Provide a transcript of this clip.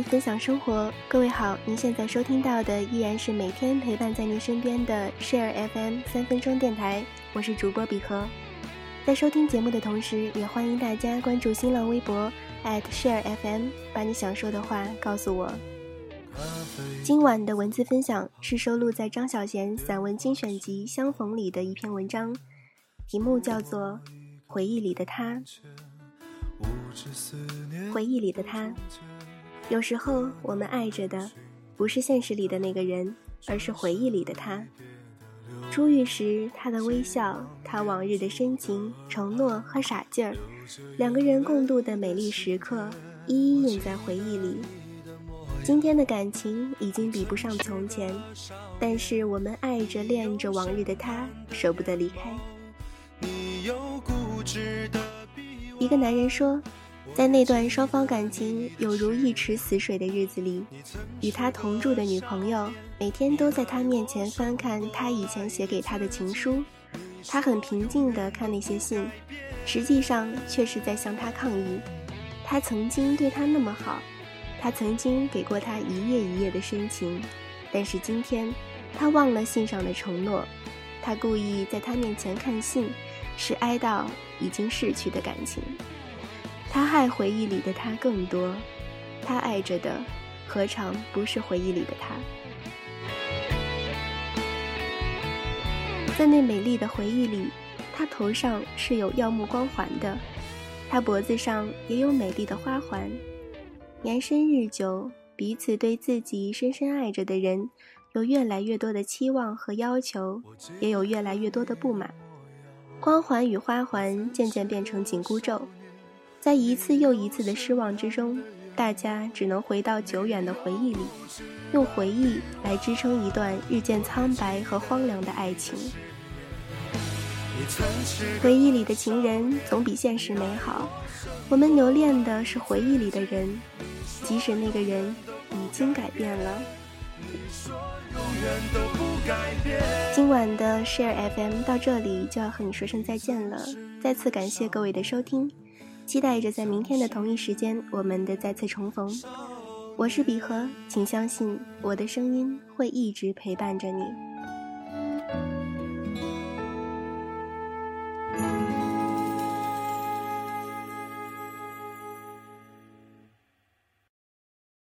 分享生活，各位好，您现在收听到的依然是每天陪伴在您身边的 Share FM 三分钟电台，我是主播比和。在收听节目的同时，也欢迎大家关注新浪微博 @Share FM，把你想说的话告诉我。今晚的文字分享是收录在张小娴散文精选集《相逢》里的一篇文章，题目叫做《回忆里的他》。回忆里的他，有时候我们爱着的，不是现实里的那个人，而是回忆里的他。初遇时，他的微笑，他往日的深情、承诺和傻劲儿，两个人共度的美丽时刻，一一印在回忆里。今天的感情已经比不上从前，但是我们爱着、恋着往日的他，舍不得离开。一个男人说。在那段双方感情有如一池死水的日子里，与他同住的女朋友每天都在他面前翻看他以前写给他的情书，他很平静地看那些信，实际上却是在向他抗议。他曾经对他那么好，他曾经给过他一夜一夜的深情，但是今天他忘了信上的承诺，他故意在他面前看信，是哀悼已经逝去的感情。他爱回忆里的他更多，他爱着的，何尝不是回忆里的他？在那美丽的回忆里，他头上是有耀目光环的，他脖子上也有美丽的花环。年深日久，彼此对自己深深爱着的人，有越来越多的期望和要求，也有越来越多的不满。光环与花环渐渐变成紧箍咒。在一次又一次的失望之中，大家只能回到久远的回忆里，用回忆来支撑一段日渐苍白和荒凉的爱情。回忆里的情人总比现实美好，我们留恋的是回忆里的人，即使那个人已经改变了。今晚的 Share FM 到这里就要和你说声再见了，再次感谢各位的收听。期待着在明天的同一时间，我们的再次重逢。我是笔荷，请相信我的声音会一直陪伴着你。